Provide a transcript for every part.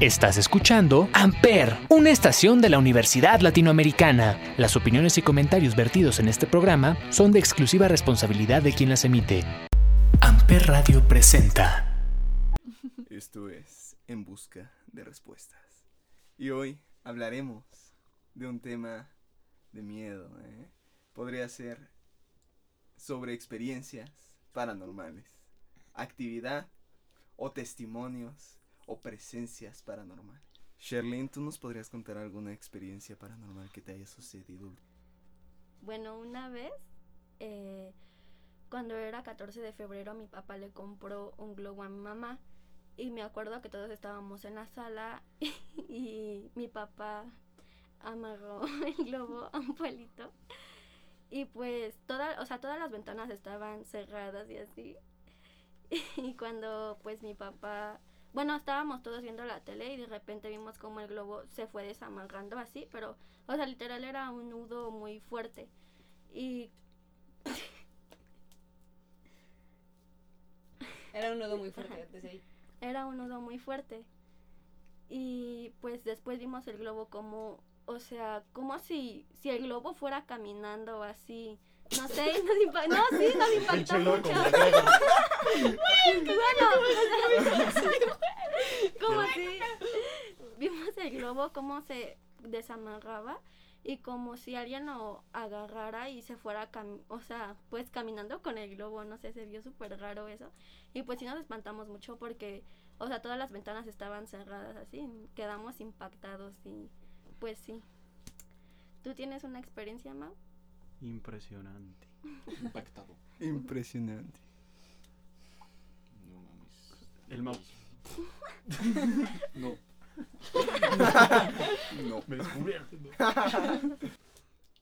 Estás escuchando Amper, una estación de la Universidad Latinoamericana. Las opiniones y comentarios vertidos en este programa son de exclusiva responsabilidad de quien las emite. Amper Radio presenta. Esto es En Busca de Respuestas. Y hoy hablaremos de un tema de miedo. ¿eh? Podría ser sobre experiencias paranormales, actividad o testimonios o presencias paranormales. Sherlyn, ¿tú nos podrías contar alguna experiencia paranormal que te haya sucedido? Bueno, una vez, eh, cuando era 14 de febrero, mi papá le compró un globo a mi mamá. Y me acuerdo que todos estábamos en la sala y mi papá amarró el globo a un palito. Y pues toda, o sea, todas las ventanas estaban cerradas y así. Y cuando pues mi papá bueno, estábamos todos viendo la tele y de repente vimos como el globo se fue desamarrando así, pero, o sea, literal era un nudo muy fuerte. Y... Era un nudo muy fuerte desde ahí. Era un nudo muy fuerte. Y pues después vimos el globo como, o sea, como si, si el globo fuera caminando así no sé, nos impactó. No, sí, nos impactó mucho. bueno, como si vimos el globo, cómo se desamarraba y como si alguien lo agarrara y se fuera, o sea, pues caminando con el globo, no sé, se vio súper raro eso. Y pues sí nos espantamos mucho porque, o sea, todas las ventanas estaban cerradas así, quedamos impactados y pues sí. ¿Tú tienes una experiencia, Mau? Impresionante. Impactado. Impresionante. No mames. El mouse. No. no. Me descubrieron.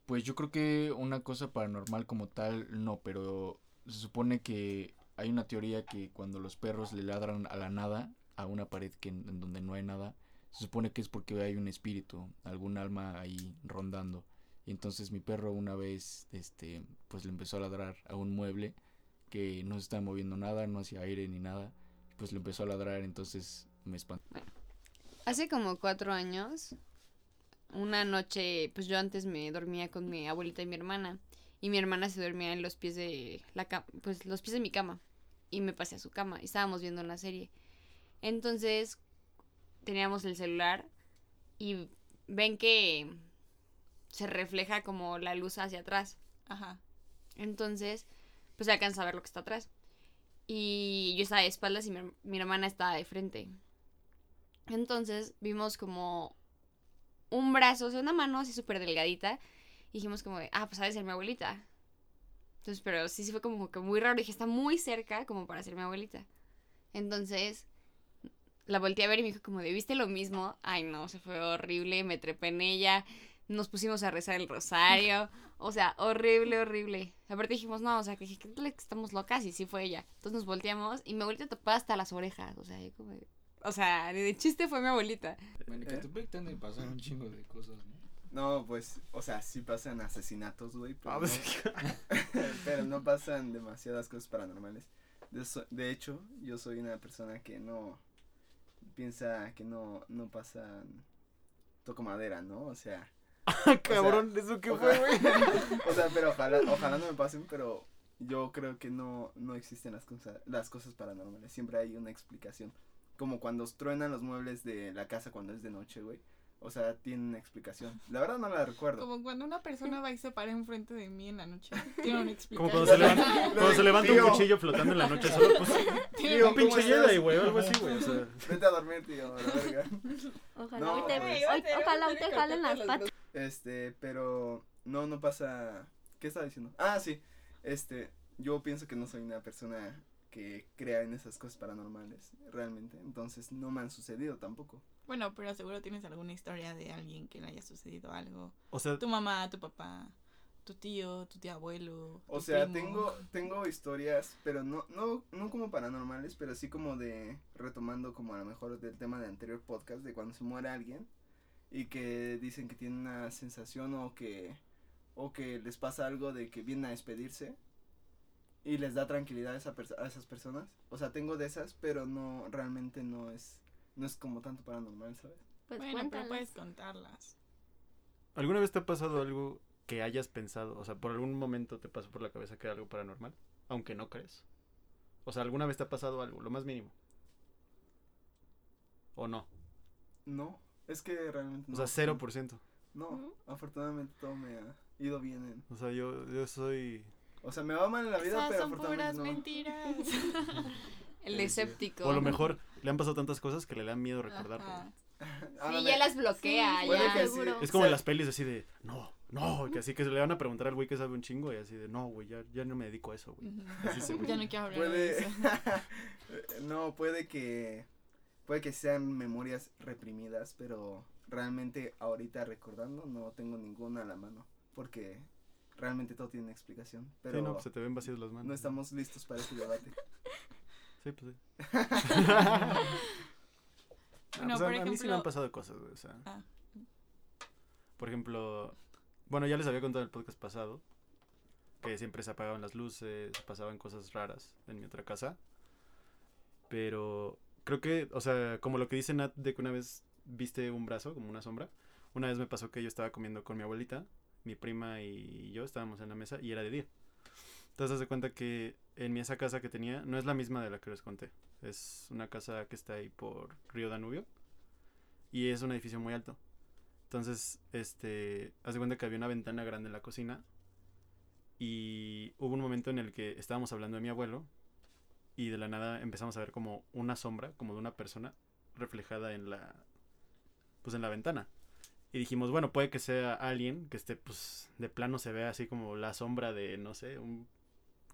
Pues yo creo que una cosa paranormal como tal, no, pero se supone que hay una teoría que cuando los perros le ladran a la nada, a una pared que en donde no hay nada, se supone que es porque hay un espíritu, algún alma ahí rondando. Y entonces mi perro una vez, este, pues le empezó a ladrar a un mueble que no se estaba moviendo nada, no hacía aire ni nada. Pues le empezó a ladrar, entonces me. Bueno, hace como cuatro años, una noche, pues yo antes me dormía con mi abuelita y mi hermana. Y mi hermana se dormía en los pies de la cama, pues los pies de mi cama. Y me pasé a su cama y estábamos viendo una serie. Entonces, teníamos el celular y ven que se refleja como la luz hacia atrás. Ajá. Entonces, pues se alcanza a ver lo que está atrás. Y yo estaba de espaldas y mi, hermana estaba de frente. Entonces vimos como un brazo, o sea, una mano así súper delgadita. Y dijimos como de, ah, pues ha de ser mi abuelita. Entonces, pero sí, sí fue como que muy raro. Dije, está muy cerca como para ser mi abuelita. Entonces, la volteé a ver y me dijo como de, ¿viste lo mismo? Ay, no, se fue horrible, me trepé en ella nos pusimos a rezar el rosario. O sea, horrible, horrible. Aparte dijimos, no, o sea, que estamos locas y sí fue ella. Entonces nos volteamos y mi abuelita topaba hasta las orejas. O sea, yo como. O sea, ni de chiste fue mi abuelita. Bueno, que tu te pasar un chingo de cosas, ¿no? No, pues, o sea, sí pasan asesinatos, güey. Pero, ah, pues no, pero no pasan demasiadas cosas paranormales. De, de, hecho, yo soy una persona que no piensa que no, no pasan toco madera, ¿no? O sea, Cabrón, ¿eso qué fue, güey? o sea, pero ojalá, ojalá no me pasen, pero yo creo que no, no existen las cosas, las cosas paranormales. Siempre hay una explicación. Como cuando truenan los muebles de la casa cuando es de noche, güey. O sea, tiene una explicación. La verdad no la recuerdo. Como cuando una persona va y se para enfrente de mí en la noche. Tiene una explicación. Como cuando se levanta, cuando se levanta un cuchillo flotando en la noche solo, pues. Tiene un pinche Jedi, güey, algo así, güey. O sea. Vete a dormir, tío, la verga. Ojalá no, hoy te, pues, ojalá hoy te jalen las patas. Este, pero no, no pasa. ¿Qué estaba diciendo? Ah, sí. Este, yo pienso que no soy una persona que crea en esas cosas paranormales, realmente. Entonces no me han sucedido tampoco. Bueno, pero seguro tienes alguna historia de alguien que le haya sucedido algo. O sea, tu mamá, tu papá, tu tío, tu tío abuelo. o sea, tengo tengo historias, pero no no no como paranormales, pero sí como de retomando como a lo mejor del tema del anterior podcast de cuando se muere alguien y que dicen que tienen una sensación o que o que les pasa algo de que vienen a despedirse y les da tranquilidad a, esa a esas personas. O sea, tengo de esas, pero no realmente no es no es como tanto paranormal, ¿sabes? Pues bueno, pero puedes contarlas. ¿Alguna vez te ha pasado algo que hayas pensado? O sea, por algún momento te pasó por la cabeza que era algo paranormal, aunque no crees. O sea, ¿alguna vez te ha pasado algo, lo más mínimo? ¿O no? No, es que realmente no. O sea, 0%. No, afortunadamente todo me ha ido bien. En... O sea, yo, yo soy... O sea, me va mal en la vida, pero son puras mentiras. El escéptico. O a lo mejor le han pasado tantas cosas que le dan miedo recordar. Sí, ya las bloquea, ya. Es como en las pelis así de, no, no, que así que se le van a preguntar al güey que sabe un chingo y así de, no, güey, ya, ya no me dedico a eso, güey. Ya no quiero hablar puede... de eso. no, puede que, puede que sean memorias reprimidas, pero realmente ahorita recordando no tengo ninguna a la mano, porque realmente todo tiene explicación. Pero sí, no, pues se te ven vacías las manos. No estamos listos para ese debate. sí, pues sí. no, pues a, mí sí me han pasado cosas, güey, o sea. Ah. Por ejemplo, bueno, ya les había contado en el podcast pasado que siempre se apagaban las luces, pasaban cosas raras en mi otra casa. Pero creo que, o sea, como lo que dice Nat de que una vez viste un brazo, como una sombra. Una vez me pasó que yo estaba comiendo con mi abuelita, mi prima y yo estábamos en la mesa y era de día. Entonces, se cuenta que en esa casa que tenía no es la misma de la que les conté. Es una casa que está ahí por Río Danubio y es un edificio muy alto. Entonces, este, hace cuenta que había una ventana grande en la cocina y hubo un momento en el que estábamos hablando de mi abuelo y de la nada empezamos a ver como una sombra, como de una persona reflejada en la pues en la ventana. Y dijimos, bueno, puede que sea alguien que esté pues de plano se vea así como la sombra de no sé, un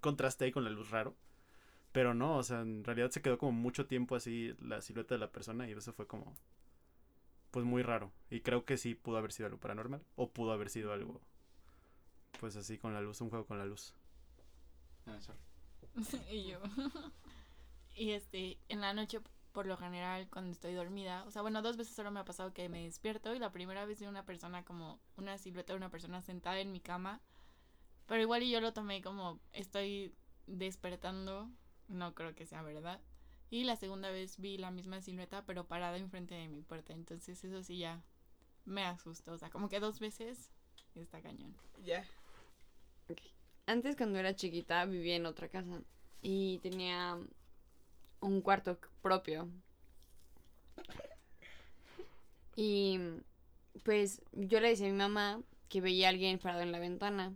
contraste ahí con la luz raro. Pero no, o sea, en realidad se quedó como mucho tiempo así la silueta de la persona y eso fue como pues muy raro. Y creo que sí pudo haber sido algo paranormal. O pudo haber sido algo, pues así con la luz, un juego con la luz. Ah, y yo. y este, en la noche, por lo general, cuando estoy dormida, o sea, bueno, dos veces solo me ha pasado que me despierto y la primera vez de una persona como una silueta de una persona sentada en mi cama. Pero igual y yo lo tomé como estoy despertando. No creo que sea verdad. Y la segunda vez vi la misma silueta, pero parada enfrente de mi puerta. Entonces eso sí ya me asustó. O sea, como que dos veces está cañón. Ya. Antes cuando era chiquita vivía en otra casa y tenía un cuarto propio. Y pues yo le decía a mi mamá que veía a alguien parado en la ventana.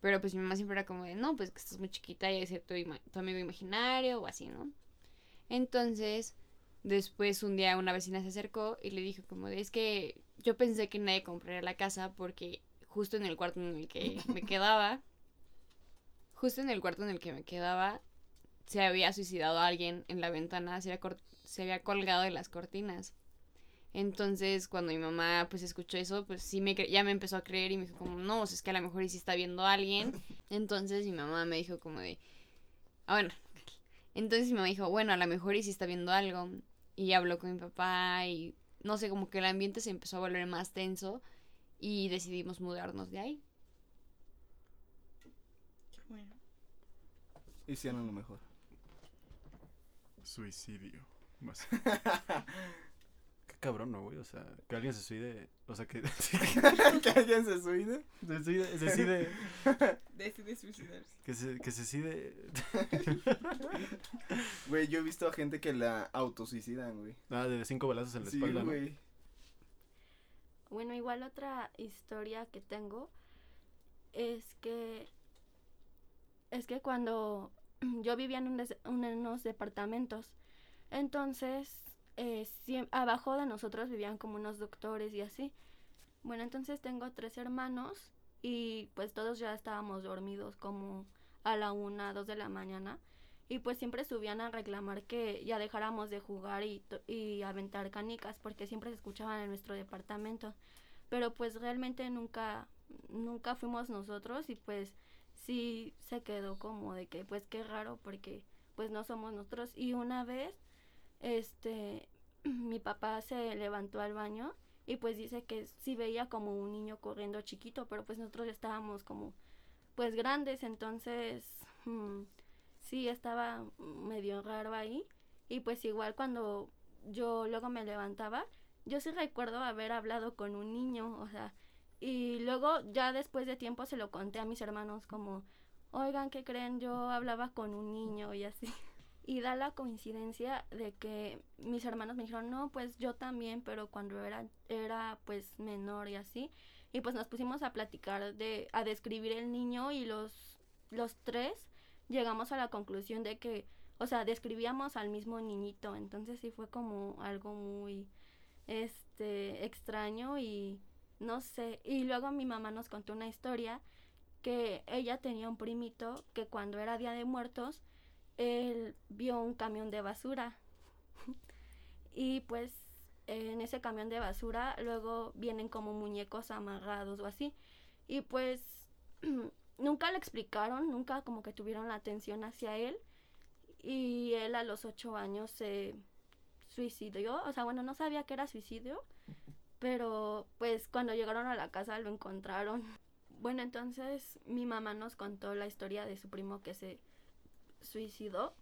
Pero pues mi mamá siempre era como de, no, pues que estás muy chiquita y es tu, tu amigo imaginario o así, ¿no? Entonces, después un día una vecina se acercó y le dijo como de, es que yo pensé que nadie compraría la casa porque justo en el cuarto en el que me quedaba, justo en el cuarto en el que me quedaba, se había suicidado alguien en la ventana, se había, se había colgado de las cortinas. Entonces, cuando mi mamá pues escuchó eso, pues sí me ya me empezó a creer y me dijo como, no, es que a lo mejor sí está viendo a alguien. Entonces mi mamá me dijo como de, ah, bueno, entonces mi mamá dijo, bueno, a lo mejor y si está viendo algo. Y habló con mi papá y no sé, como que el ambiente se empezó a volver más tenso y decidimos mudarnos de ahí. Qué bueno. Hicieron lo mejor. Suicidio. cabrón, ¿no, güey? O sea, que alguien se suicide. O sea, que. ¿Que alguien se suicide? Decide. Decide, decide suicidarse. Que se, que se suicide. Güey, yo he visto a gente que la autosuicidan, güey. Ah, de cinco balazos en la sí, espalda, güey. Bueno, igual otra historia que tengo es que. Es que cuando yo vivía en, un unos departamentos, entonces eh, abajo de nosotros vivían como unos doctores y así. Bueno, entonces tengo tres hermanos y pues todos ya estábamos dormidos como a la una, dos de la mañana. Y pues siempre subían a reclamar que ya dejáramos de jugar y, y aventar canicas porque siempre se escuchaban en nuestro departamento. Pero pues realmente nunca, nunca fuimos nosotros y pues sí se quedó como de que pues qué raro porque pues no somos nosotros. Y una vez este, mi papá se levantó al baño y pues dice que sí veía como un niño corriendo chiquito, pero pues nosotros estábamos como pues grandes, entonces mm, sí estaba medio raro ahí y pues igual cuando yo luego me levantaba, yo sí recuerdo haber hablado con un niño, o sea, y luego ya después de tiempo se lo conté a mis hermanos como, oigan, ¿qué creen? Yo hablaba con un niño y así. Y da la coincidencia de que mis hermanos me dijeron, no, pues yo también, pero cuando era, era pues menor y así. Y pues nos pusimos a platicar de, a describir el niño y los, los tres llegamos a la conclusión de que, o sea, describíamos al mismo niñito. Entonces sí fue como algo muy, este, extraño y no sé. Y luego mi mamá nos contó una historia que ella tenía un primito que cuando era Día de Muertos, él vio un camión de basura. y pues en ese camión de basura luego vienen como muñecos amarrados o así. Y pues nunca le explicaron, nunca como que tuvieron la atención hacia él. Y él a los ocho años se suicidó. O sea, bueno, no sabía que era suicidio. Pero pues cuando llegaron a la casa lo encontraron. Bueno, entonces mi mamá nos contó la historia de su primo que se suicidó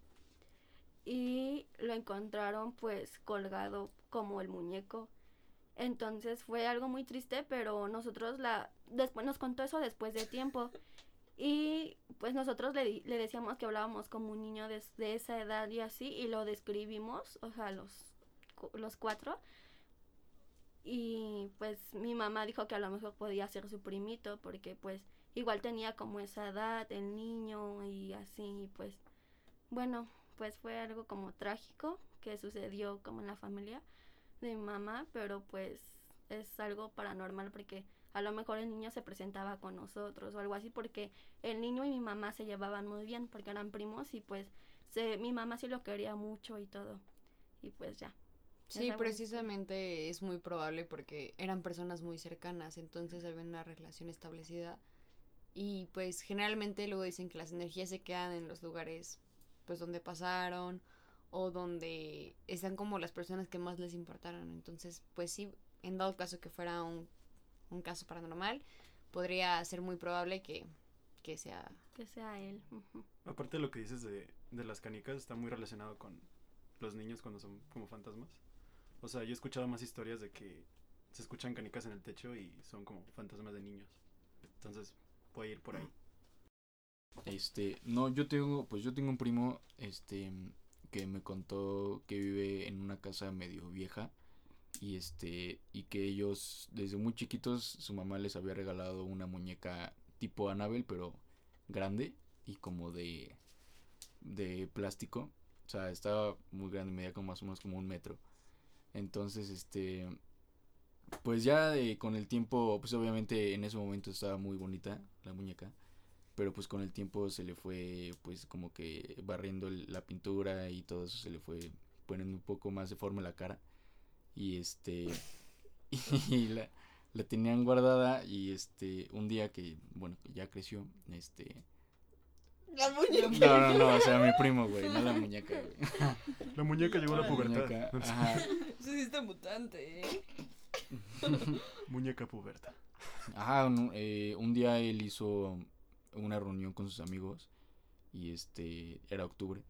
y lo encontraron pues colgado como el muñeco. Entonces fue algo muy triste, pero nosotros la después nos contó eso después de tiempo. Y pues nosotros le, le decíamos que hablábamos como un niño de, de, esa edad y así, y lo describimos, o sea, los, los cuatro. Y pues mi mamá dijo que a lo mejor podía ser su primito, porque pues igual tenía como esa edad, el niño y así, pues bueno, pues fue algo como trágico que sucedió como en la familia de mi mamá, pero pues es algo paranormal porque a lo mejor el niño se presentaba con nosotros o algo así porque el niño y mi mamá se llevaban muy bien porque eran primos y pues se, mi mamá sí lo quería mucho y todo y pues ya. Sí, precisamente es muy probable porque eran personas muy cercanas, entonces había una relación establecida y pues generalmente luego dicen que las energías se quedan en los lugares pues donde pasaron o donde están como las personas que más les importaron. Entonces, pues sí, en dado caso que fuera un, un caso paranormal, podría ser muy probable que, que sea... Que sea él. Aparte de lo que dices de, de las canicas, está muy relacionado con los niños cuando son como fantasmas. O sea, yo he escuchado más historias de que se escuchan canicas en el techo y son como fantasmas de niños. Entonces, puede ir por ahí. Este, no, yo tengo, pues yo tengo un primo, este, que me contó que vive en una casa medio vieja y este, y que ellos desde muy chiquitos su mamá les había regalado una muñeca tipo Annabelle, pero grande y como de, de plástico, o sea, estaba muy grande, medía como más o menos como un metro. Entonces, este, pues ya con el tiempo, pues obviamente en ese momento estaba muy bonita la muñeca pero pues con el tiempo se le fue pues como que barriendo la pintura y todo eso se le fue poniendo un poco más de forma la cara y este y la, la tenían guardada y este un día que bueno ya creció este la muñeca. No, no, no, o sea, mi primo, güey, no la muñeca, güey. La muñeca llegó a la pubertad. Muñeca, ajá. Sí, está mutante, ¿eh? muñeca puberta. Ajá, un, eh, un día él hizo una reunión con sus amigos y este era octubre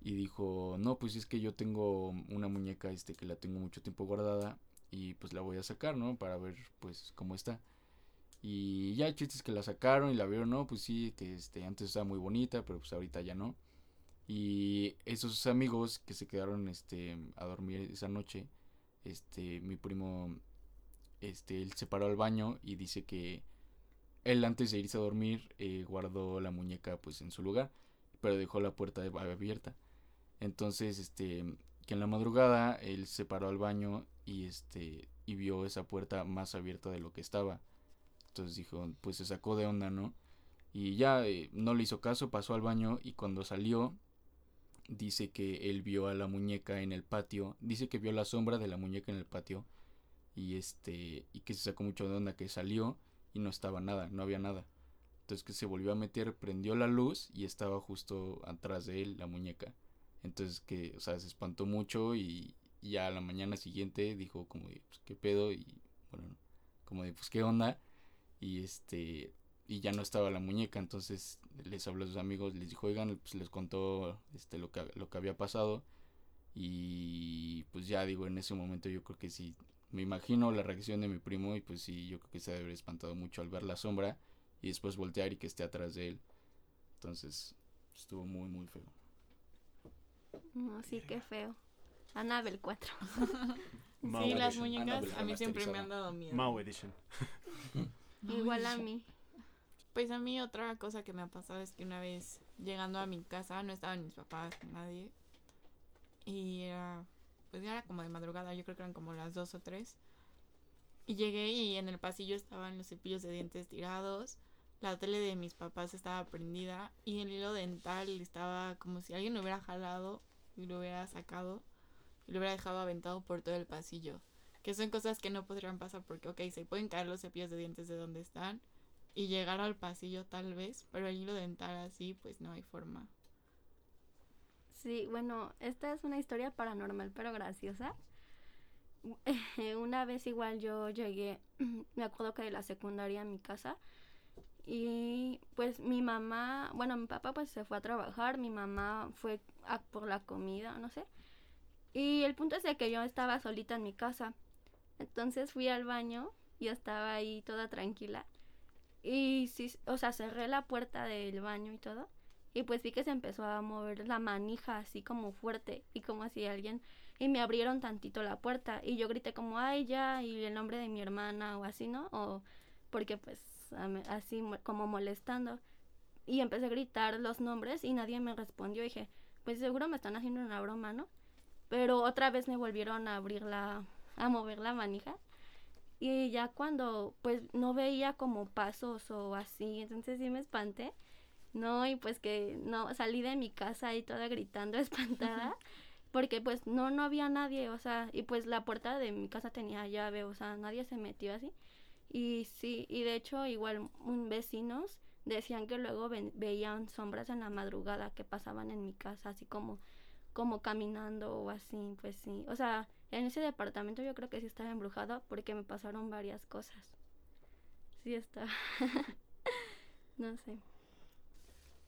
y dijo, "No, pues es que yo tengo una muñeca este que la tengo mucho tiempo guardada y pues la voy a sacar, ¿no? Para ver pues cómo está." Y ya el chiste es que la sacaron y la vieron, no, pues sí, que este antes estaba muy bonita, pero pues ahorita ya no. Y esos amigos que se quedaron este a dormir esa noche, este mi primo este él se paró al baño y dice que él antes de irse a dormir eh, guardó la muñeca pues en su lugar, pero dejó la puerta abierta. Entonces, este, que en la madrugada él se paró al baño y este y vio esa puerta más abierta de lo que estaba. Entonces dijo, pues se sacó de onda, ¿no? Y ya eh, no le hizo caso, pasó al baño y cuando salió dice que él vio a la muñeca en el patio, dice que vio la sombra de la muñeca en el patio y este y que se sacó mucho de onda que salió y no estaba nada, no había nada. Entonces que se volvió a meter, prendió la luz y estaba justo atrás de él la muñeca. Entonces que, o sea, se espantó mucho y, ya a la mañana siguiente dijo como pues qué pedo y bueno, como de, pues qué onda. Y este, y ya no estaba la muñeca, entonces les habló a sus amigos, les dijo, oigan, pues les contó este, lo, que, lo que había pasado. Y pues ya digo, en ese momento yo creo que sí, me imagino la reacción de mi primo y pues sí, yo creo que se debe haber espantado mucho al ver la sombra y después voltear y que esté atrás de él. Entonces estuvo muy, muy feo. No, sí, qué feo. Anabel 4. Mau Sí, las Edition. muñecas Annabelle a mí siempre me han dado miedo. Mau Edition. Igual a mí. Pues a mí otra cosa que me ha pasado es que una vez llegando a mi casa no estaban mis papás, nadie. Y era, pues ya era como de madrugada, yo creo que eran como las dos o tres. Y llegué y en el pasillo estaban los cepillos de dientes tirados, la tele de mis papás estaba prendida y el hilo dental estaba como si alguien lo hubiera jalado y lo hubiera sacado y lo hubiera dejado aventado por todo el pasillo. Que son cosas que no podrían pasar porque, ok, se pueden caer los cepillos de dientes de donde están y llegar al pasillo tal vez, pero el hilo dental así, pues no hay forma. Sí, bueno, esta es una historia paranormal pero graciosa. Una vez igual yo llegué, me acuerdo que de la secundaria a mi casa y pues mi mamá, bueno, mi papá pues se fue a trabajar, mi mamá fue a por la comida, no sé. Y el punto es de que yo estaba solita en mi casa. Entonces fui al baño, yo estaba ahí toda tranquila. Y sí, o sea, cerré la puerta del baño y todo. Y pues vi que se empezó a mover la manija así como fuerte y como si alguien y me abrieron tantito la puerta y yo grité como ay ya y el nombre de mi hermana o así, ¿no? O porque pues así mo- como molestando y empecé a gritar los nombres y nadie me respondió. dije, pues seguro me están haciendo una broma, ¿no? Pero otra vez me volvieron a abrir la a mover la manija y ya cuando pues no veía como pasos o así, entonces sí me espanté. No, y pues que no, salí de mi casa ahí toda gritando espantada, porque pues no, no había nadie, o sea, y pues la puerta de mi casa tenía llave, o sea, nadie se metió así. Y sí, y de hecho igual un vecinos decían que luego ven- veían sombras en la madrugada que pasaban en mi casa, así como, como caminando o así, pues sí. O sea, en ese departamento yo creo que sí estaba embrujado porque me pasaron varias cosas. Sí está. no sé.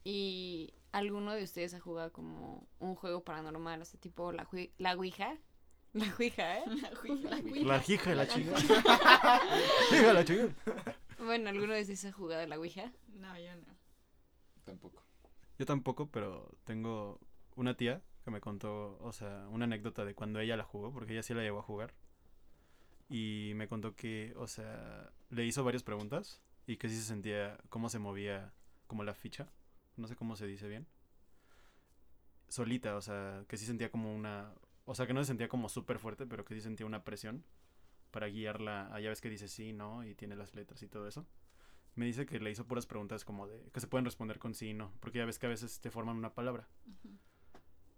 ¿Y alguno de ustedes ha jugado como un juego paranormal, o sea, tipo la, la Ouija? La Ouija, ¿eh? La de la chica. Hija de la chica. Bueno, ¿alguno de ustedes ha jugado la Ouija? No, yo no. Tampoco. Yo tampoco, pero tengo una tía que me contó, o sea, una anécdota de cuando ella la jugó, porque ella sí la llegó a jugar. Y me contó que, o sea, le hizo varias preguntas y que sí se sentía cómo se movía como la ficha. No sé cómo se dice bien. Solita, o sea, que sí sentía como una... O sea, que no se sentía como súper fuerte, pero que sí sentía una presión para guiarla. Ah, ya ves que dice sí, no, y tiene las letras y todo eso. Me dice que le hizo puras preguntas como de... que se pueden responder con sí y no, porque ya ves que a veces te forman una palabra.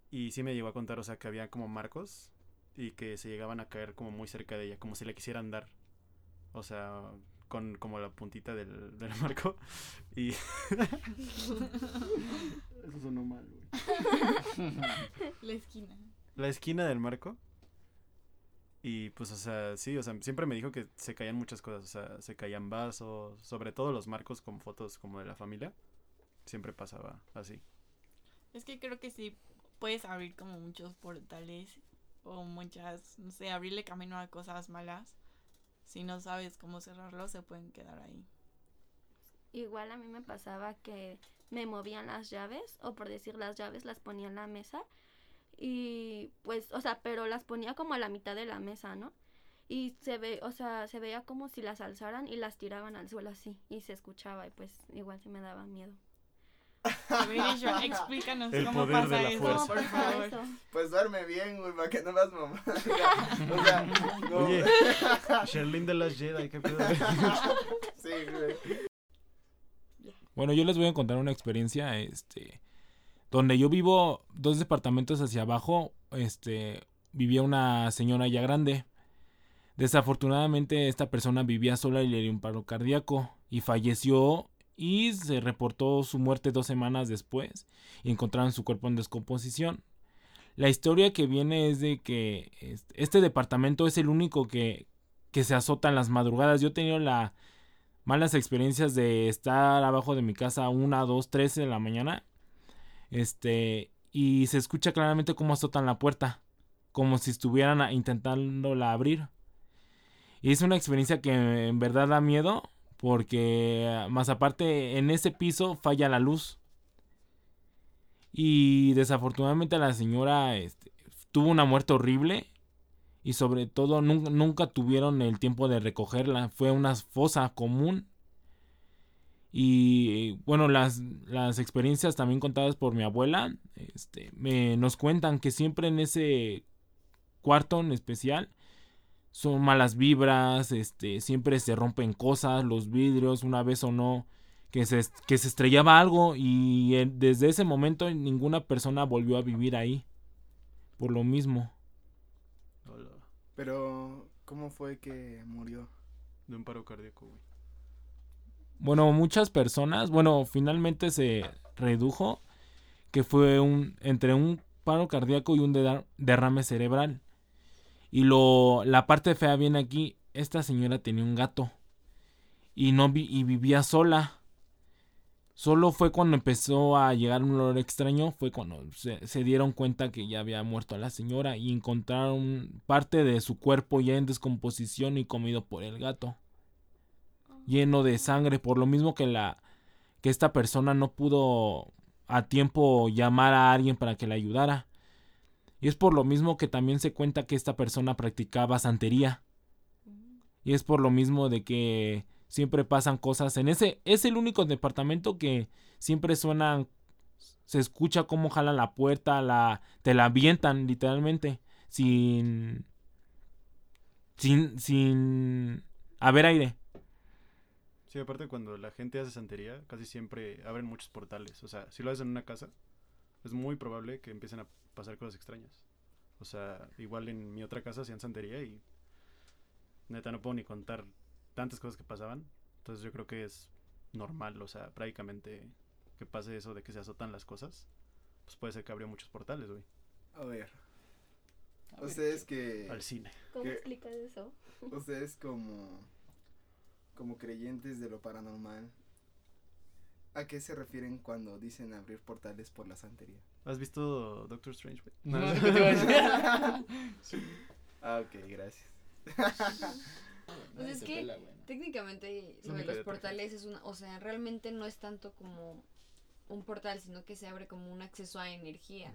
Y sí me llegó a contar, o sea, que había como marcos y que se llegaban a caer como muy cerca de ella, como si le quisieran dar. O sea, con como la puntita del, del marco. Y... Eso sonó mal, güey. La esquina. La esquina del marco. Y pues, o sea, sí, o sea, siempre me dijo que se caían muchas cosas. O sea, se caían vasos, sobre todo los marcos con fotos como de la familia. Siempre pasaba así. Es que creo que sí puedes abrir como muchos portales o muchas, no sé, abrirle camino a cosas malas. Si no sabes cómo cerrarlo, se pueden quedar ahí. Igual a mí me pasaba que me movían las llaves, o por decir las llaves las ponía en la mesa. Y pues, o sea, pero las ponía como a la mitad de la mesa, ¿no? Y se ve, o sea, se veía como si las alzaran y las tiraban al suelo así. Y se escuchaba y pues igual sí me daba miedo. Explícanos El cómo poder de pasa la eso. Pues duerme bien, güey, para que no las mamás. o sea, no, Oye, Sherlyn de las Jedi, ¿qué pedo? sí, güey. Bueno, yo les voy a contar una experiencia, este, donde yo vivo dos departamentos hacia abajo, este, vivía una señora ya grande. Desafortunadamente esta persona vivía sola y le dio un paro cardíaco y falleció y se reportó su muerte dos semanas después y encontraron su cuerpo en descomposición. La historia que viene es de que este, departamento es el único que, que se azota en las madrugadas. Yo he tenido la, malas experiencias de estar abajo de mi casa a una, dos, tres de la mañana. Este, y se escucha claramente cómo azotan la puerta. como si estuvieran intentándola abrir. Y es una experiencia que en verdad da miedo porque más aparte en ese piso falla la luz. Y desafortunadamente la señora este, tuvo una muerte horrible y sobre todo nunca, tuvieron el tiempo de recogerla. Fue una fosa común. Y bueno, las, las experiencias también contadas por mi abuela este, me, nos cuentan que siempre en ese cuarto en especial son malas vibras, este, siempre se rompen cosas, los vidrios, una vez o no, que se, que se estrellaba algo y eh, desde ese momento ninguna persona volvió a vivir ahí. Por lo mismo. Pero, ¿cómo fue que murió? De un paro cardíaco, güey. Bueno, muchas personas, bueno, finalmente se redujo que fue un entre un paro cardíaco y un derrame cerebral. Y lo la parte fea viene aquí, esta señora tenía un gato y no vi- y vivía sola. Solo fue cuando empezó a llegar un olor extraño, fue cuando se, se dieron cuenta que ya había muerto la señora y encontraron parte de su cuerpo ya en descomposición y comido por el gato lleno de sangre, por lo mismo que la que esta persona no pudo a tiempo llamar a alguien para que le ayudara. Y es por lo mismo que también se cuenta que esta persona practicaba santería. Y es por lo mismo de que siempre pasan cosas en ese es el único departamento que siempre suenan se escucha cómo jalan la puerta, la te la avientan literalmente sin sin sin haber aire. Sí, aparte cuando la gente hace santería, casi siempre abren muchos portales. O sea, si lo haces en una casa, es muy probable que empiecen a pasar cosas extrañas. O sea, igual en mi otra casa hacían santería y neta no puedo ni contar tantas cosas que pasaban. Entonces yo creo que es normal, o sea, prácticamente que pase eso de que se azotan las cosas. Pues puede ser que abrió muchos portales, güey. A ver, A ver, ustedes que... Al cine. ¿Cómo ¿Qué? explicas eso? Ustedes como... Como creyentes de lo paranormal, ¿a qué se refieren cuando dicen abrir portales por la santería? ¿Has visto Doctor Strange, güey? No, No, te iba a decir. Ah, ok, gracias. Nadie es que-. Técnicamente lo de los portales es una, o sea, realmente no es tanto como un portal, sino que se abre como un acceso a energía.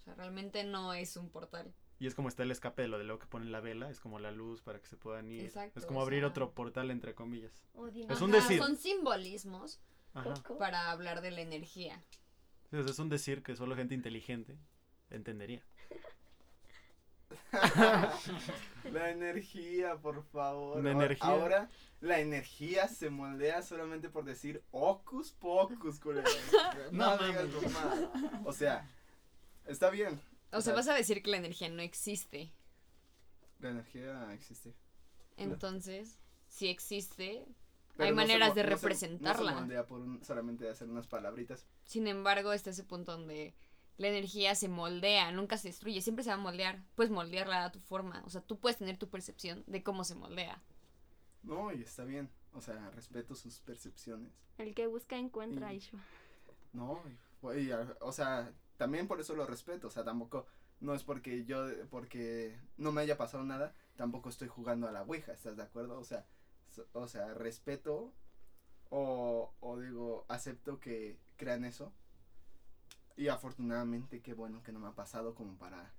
O sea, realmente no es un portal. Y es como está el escape de lo de lo que ponen la vela, es como la luz para que se puedan ir. Exacto, es como abrir sea- otro portal entre comillas. Oh, Es un decir. Son simbolismos Ajá. Para hablar de la energía. Sí, o sea, es un decir que solo gente inteligente entendería. La energía, por favor. La Ahora- energía. Ahora la energía se moldea solamente por decir ocus pocus, culero. No, No digas. O sea, está bien. O sea, vas a decir que la energía no existe. La energía existe. Entonces, si existe, Pero hay no maneras de no se- representarla. No se moldea por un- solamente de hacer unas palabritas. Sin embargo, está ese punto donde la energía se moldea, nunca se destruye, siempre se va a moldear. Puedes moldearla a tu forma, o sea, tú puedes tener tu percepción de cómo se moldea. No, y está bien. O sea, respeto sus percepciones. El que busca encuentra, Y- Ishua. No, y- y, a- o sea, también por eso lo respeto, o sea, tampoco, no es porque yo, porque no me haya pasado nada, tampoco estoy jugando a la Ouija, ¿estás de acuerdo? O sea, o sea, respeto o, o digo, acepto que crean eso y afortunadamente qué bueno que no me ha pasado como para,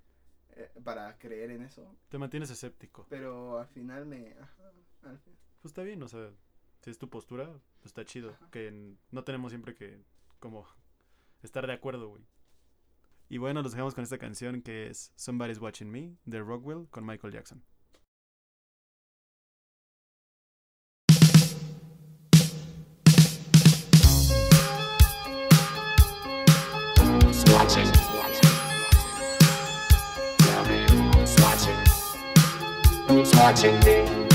eh, para creer en eso, Te mantienes escéptico. pero al final me, ajá, al fin- Pues está bien, o sea, si es tu postura, pues está chido. Que no tenemos siempre que, como, estar de acuerdo, güey. Y bueno, los dejamos con esta canción que es Somebody's Watching Me, de Rockwell, con Michael Jackson. Swatching me.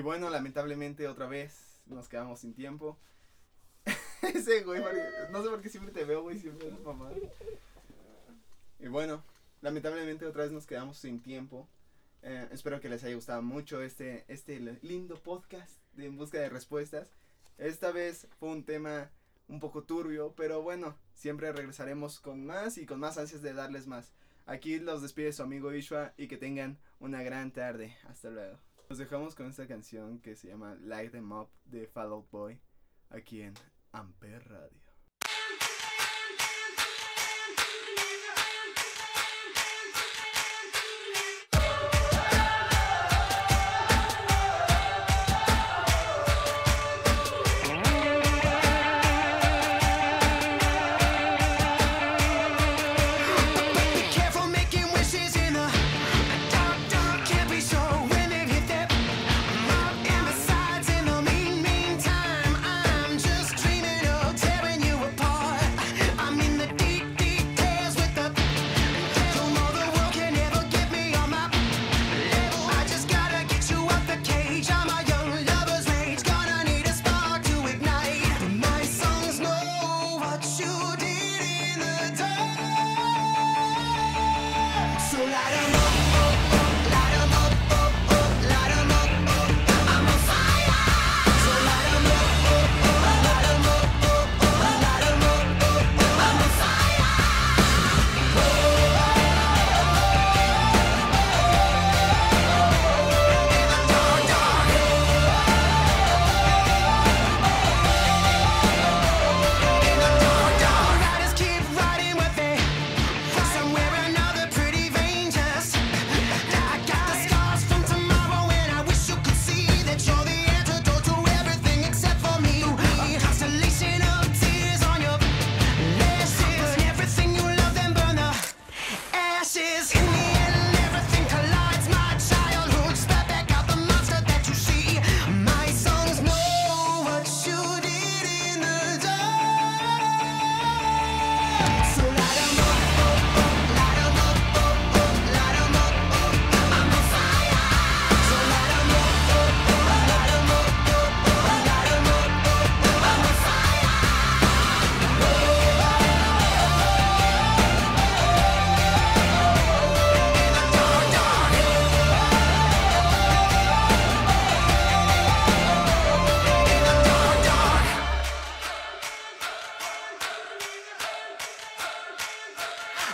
Y bueno, lamentablemente otra vez nos quedamos sin tiempo. Ese güey, no sé por qué siempre te veo, güey, siempre es mamá. Y bueno, lamentablemente otra vez nos quedamos sin tiempo. Eh, espero que les haya gustado mucho este, este lindo podcast de En Busca de Respuestas. Esta vez fue un tema un poco turbio, pero bueno, siempre regresaremos con más y con más ansias de darles más. Aquí los despide su amigo Ishwa y que tengan una gran tarde. Hasta luego. Los dejamos con esta canción que se llama Light Them Up de Fall Out Boy aquí en Amper Radio.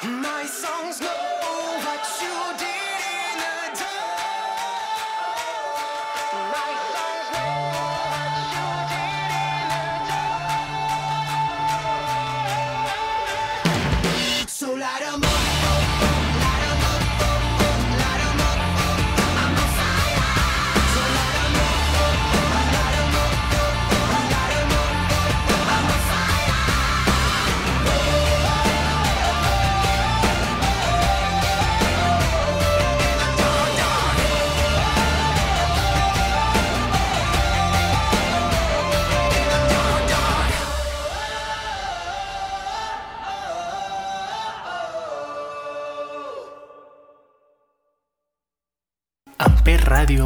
My songs know what you did.